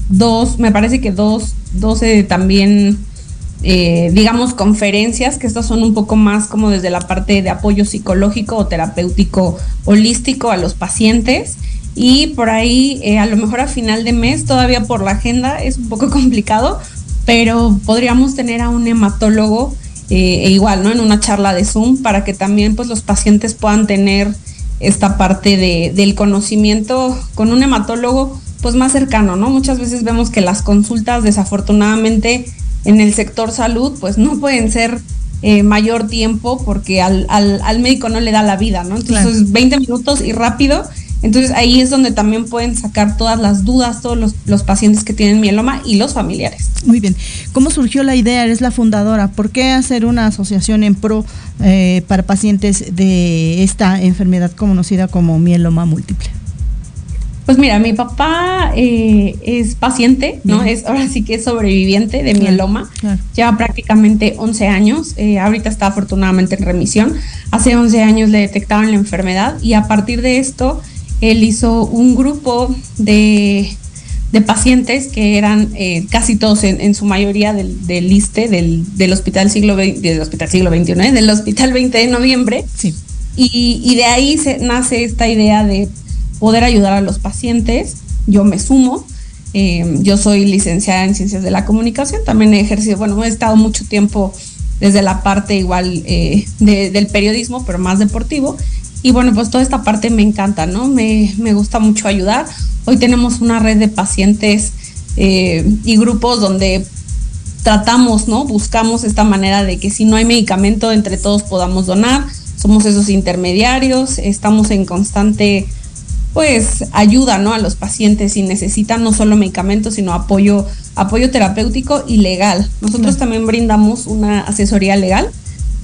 dos, me parece que dos, doce también eh, digamos, conferencias, que estas son un poco más como desde la parte de apoyo psicológico o terapéutico holístico a los pacientes. Y por ahí, eh, a lo mejor a final de mes, todavía por la agenda es un poco (laughs) complicado, pero podríamos tener a un hematólogo eh, e igual, ¿no? En una charla de Zoom para que también pues los pacientes puedan tener esta parte de, del conocimiento con un hematólogo pues más cercano, ¿no? Muchas veces vemos que las consultas desafortunadamente en el sector salud, pues no pueden ser eh, mayor tiempo porque al, al, médico no le da la vida, ¿no? Entonces, 20 minutos y rápido. Entonces ahí es donde también pueden sacar todas las dudas, todos los, los, pacientes que tienen mieloma y los familiares. Muy bien. ¿Cómo surgió la idea? Eres la fundadora. ¿Por qué hacer una asociación en pro eh, para pacientes de esta enfermedad conocida como mieloma múltiple? Pues mira, mi papá eh, es paciente, ¿no? Es ahora sí que es sobreviviente de mieloma. Lleva prácticamente 11 años. Eh, ahorita está afortunadamente en remisión. Hace 11 años le detectaron la enfermedad y a partir de esto él hizo un grupo de, pacientes que eran eh, casi todos en, su mayoría del, del ISTE, del, Hospital Siglo del Hospital Siglo XXI, del Hospital 20 de Noviembre. Sí. Y, y de ahí se, nace esta idea de poder ayudar a los pacientes. Yo me sumo. Eh, yo soy licenciada en Ciencias de la Comunicación. También he ejercido, bueno, he estado mucho tiempo desde la parte igual eh, del periodismo, pero más deportivo. Y bueno, pues toda esta parte me encanta, ¿no? Me, me gusta mucho ayudar. Hoy tenemos una red de pacientes eh, y grupos donde tratamos, ¿no? Buscamos esta manera de que si no hay medicamento, entre todos podamos donar. Somos esos intermediarios, estamos en constante pues ayuda ¿no? a los pacientes si necesitan no solo medicamentos, sino apoyo, apoyo terapéutico y legal. Nosotros también brindamos una asesoría legal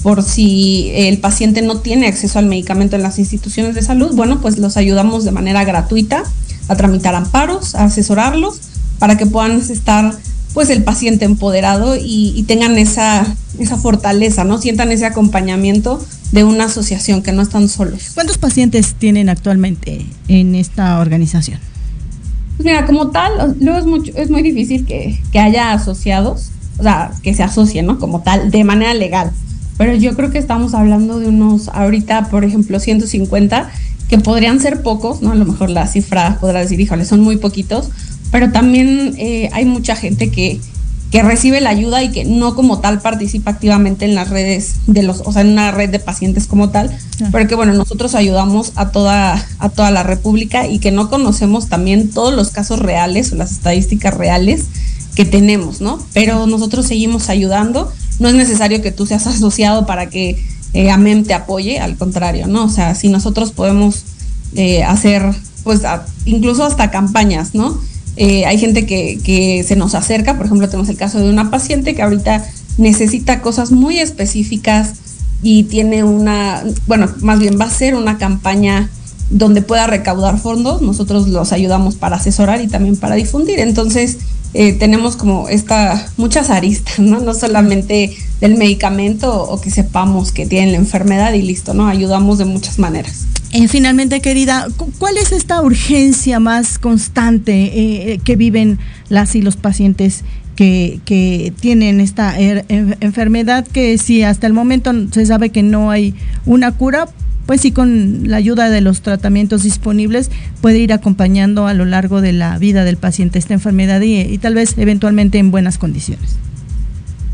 por si el paciente no tiene acceso al medicamento en las instituciones de salud, bueno, pues los ayudamos de manera gratuita a tramitar amparos, a asesorarlos para que puedan estar pues el paciente empoderado y, tengan esa, esa fortaleza, ¿no? Sientan ese acompañamiento de una asociación, que no están solos. ¿Cuántos pacientes tienen actualmente en esta organización? Pues mira, como tal, luego es, mucho, es muy difícil que, que haya asociados, o sea, que se asocien, ¿no? Como tal, de manera legal. Pero yo creo que estamos hablando de unos, ahorita, por ejemplo, 150, que podrían ser pocos, ¿no? A lo mejor la cifra podrá decir, híjole, son muy poquitos, pero también eh, hay mucha gente que, que recibe la ayuda y que no como tal participa activamente en las redes de los, o sea, en una red de pacientes como tal, pero que bueno, nosotros ayudamos a toda, a toda la República y que no conocemos también todos los casos reales o las estadísticas reales que tenemos, ¿no? Pero nosotros seguimos ayudando, no es necesario que tú seas (laughs) asociado para que eh, AMEM te apoye, al contrario, ¿no? O sea, si nosotros podemos eh, hacer, pues, incluso hasta campañas, ¿no? Eh, hay gente que, se nos acerca, por ejemplo, tenemos el caso de una paciente que ahorita necesita cosas muy específicas y tiene una, bueno, más bien va a ser una campaña donde pueda recaudar fondos, nosotros los ayudamos para asesorar y también para difundir. Entonces, eh, tenemos como esta, muchas aristas, ¿no? No solamente del medicamento o que sepamos que tienen la enfermedad y listo, ¿no? Ayudamos de muchas maneras. Eh, finalmente, querida, ¿cuál es esta urgencia más constante eh, que viven las y los pacientes que, tienen esta er, enfermedad que si hasta el momento se sabe que no hay una cura, pues sí con la ayuda de los tratamientos disponibles puede ir acompañando a lo largo de la vida del paciente esta enfermedad y, tal vez eventualmente en buenas condiciones.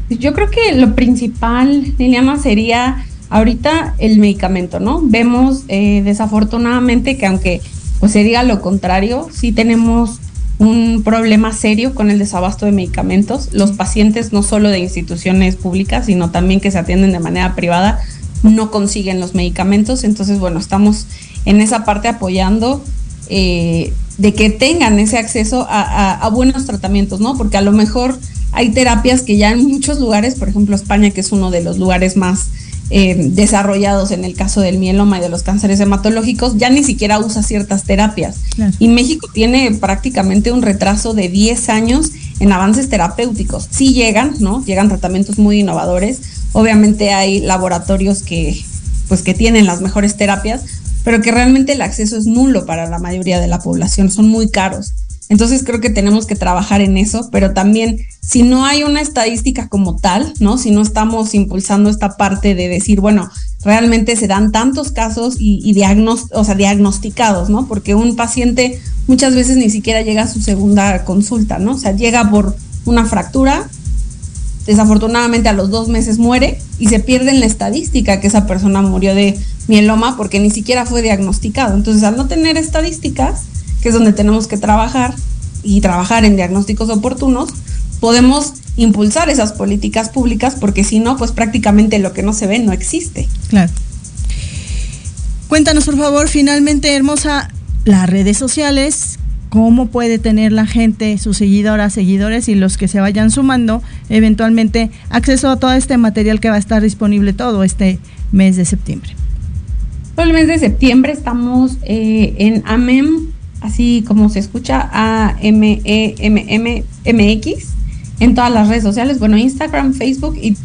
Yo creo que lo principal, Liliana, sería ahorita el medicamento, ¿no? Vemos eh, desafortunadamente que aunque pues se diga lo contrario, sí tenemos un problema serio con el desabasto de medicamentos. Los pacientes, no solo de instituciones públicas, sino también que se atienden de manera privada, no consiguen los medicamentos. Entonces, bueno, estamos en esa parte apoyando eh, de que tengan ese acceso a, buenos tratamientos, ¿no? Porque a lo mejor hay terapias que ya en muchos lugares, por ejemplo España, que es uno de los lugares más eh, desarrollados en el caso del mieloma y de los cánceres hematológicos, ya ni siquiera usa ciertas terapias. Y México tiene prácticamente un retraso de 10 años en avances terapéuticos. Sí llegan, ¿no? Llegan tratamientos muy innovadores, Obviamente hay laboratorios que, pues, que tienen las mejores terapias, pero que realmente el acceso es nulo para la mayoría de la población, son muy caros. Entonces creo que tenemos que trabajar en eso, pero también si no hay una estadística como tal, ¿no? Si no estamos impulsando esta parte de decir, bueno, realmente se dan tantos casos y, y o sea, diagnosticados, ¿no? Porque un paciente muchas veces ni siquiera llega a su segunda consulta, ¿no? O sea, llega por una fractura, desafortunadamente a los dos meses muere y se pierde en la estadística que esa persona murió de mieloma porque ni siquiera fue diagnosticado. Entonces, al no tener estadísticas, que es donde tenemos que trabajar y trabajar en diagnósticos oportunos, podemos impulsar esas políticas públicas porque si no, pues prácticamente lo que no se ve no existe. Claro. Cuéntanos, por favor, finalmente, hermosa, las redes sociales, cómo puede tener la gente, sus seguidoras, seguidores y los que se vayan sumando, eventualmente acceso a todo este material que va a estar disponible todo este mes de septiembre. Todo el mes de septiembre estamos eh, en AMEM, así como se escucha, A-M-E-M-M-M-X, en todas las redes sociales, bueno, Instagram, Facebook y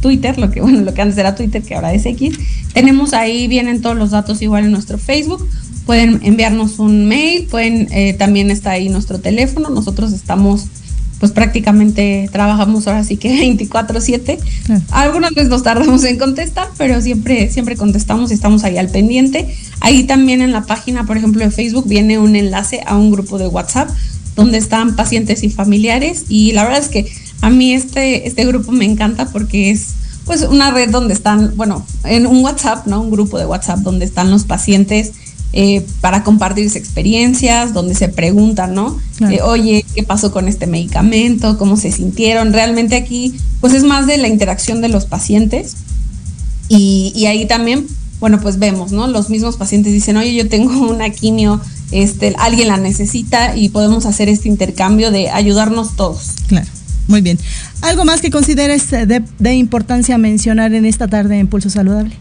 Twitter, lo que, (laughs) bueno, lo que antes era Twitter, que ahora es X. Tenemos ahí, vienen todos los datos igual en nuestro Facebook pueden enviarnos un mail, pueden eh, también está ahí nuestro teléfono, nosotros estamos pues prácticamente trabajamos ahora sí que (laughs) 24/7. Algunas veces nos tardamos en contestar, pero siempre siempre contestamos y estamos ahí al pendiente. Ahí también en la página, por ejemplo, de Facebook viene un enlace a un grupo de WhatsApp donde están pacientes y familiares y la verdad es que a mí este este grupo me encanta porque es pues una red donde están, bueno, en un WhatsApp, ¿no? Un grupo de WhatsApp donde están los pacientes eh, para compartirse experiencias, donde se preguntan, ¿no? Eh, oye, ¿qué pasó con este medicamento? ¿Cómo se sintieron? Realmente aquí, pues es más de la interacción de los pacientes. Y, ahí también, bueno, pues vemos, ¿no? Los mismos pacientes dicen, oye, yo tengo (laughs) una quimio, este, alguien la necesita y podemos hacer este intercambio de ayudarnos todos. Claro. Muy bien. ¿Algo más que consideres de, de importancia mencionar en esta tarde en Pulso Saludable?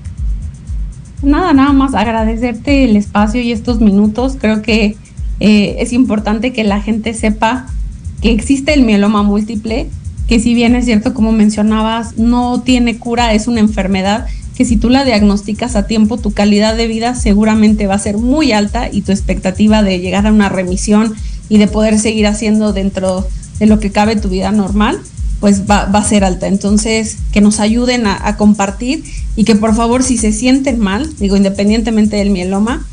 Nada, nada más agradecerte el espacio y estos minutos. Creo que eh, es importante que la gente sepa que existe el mieloma múltiple, que si bien es cierto, como mencionabas, no tiene cura, es una enfermedad que si tú la diagnosticas a tiempo, tu calidad de vida seguramente va a ser muy alta y tu expectativa de llegar a una remisión y de poder seguir haciendo dentro de lo que cabe tu vida normal, pues va, a ser alta. Entonces, que nos ayuden a, compartir y que por favor, si se sienten mal, digo, independientemente del mieloma,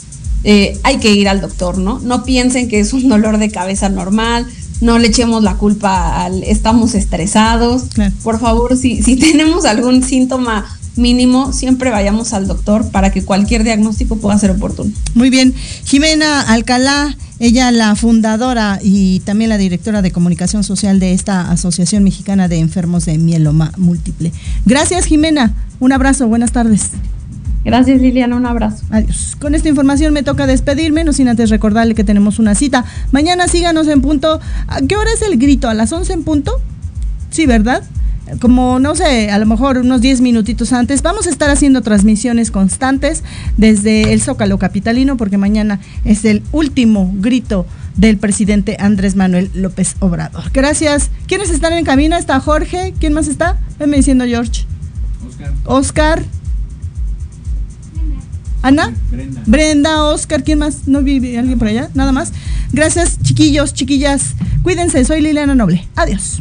eh, hay que ir al doctor, ¿no? No piensen que es un dolor de cabeza normal, no le echemos la culpa al estamos estresados. Por favor, si, si tenemos algún síntoma mínimo siempre vayamos al doctor para que cualquier diagnóstico pueda ser oportuno. Muy bien. Jimena Alcalá, ella la fundadora y también la directora de comunicación social de esta Asociación Mexicana de Enfermos de Mieloma Múltiple. Gracias Jimena, un abrazo, buenas tardes. Gracias Liliana, un abrazo. Adiós. Con esta información me toca despedirme, no sin antes recordarle que tenemos una cita. Mañana síganos en punto. ¿A qué hora es el grito? ¿A las 11 en punto? Sí, ¿verdad? Como no sé, a lo mejor unos 10 minutitos antes, vamos a estar haciendo transmisiones constantes desde el Zócalo Capitalino porque mañana es el último grito del presidente Andrés Manuel López Obrador. Gracias. ¿Quiénes están en camino? Está Jorge. ¿Quién más está? Venme diciendo George. Oscar. Oscar. Ana. Brenda. Brenda, Oscar, ¿quién más? ¿No vive alguien por allá? Nada más. Gracias, chiquillos, chiquillas. Cuídense, soy Liliana Noble. Adiós.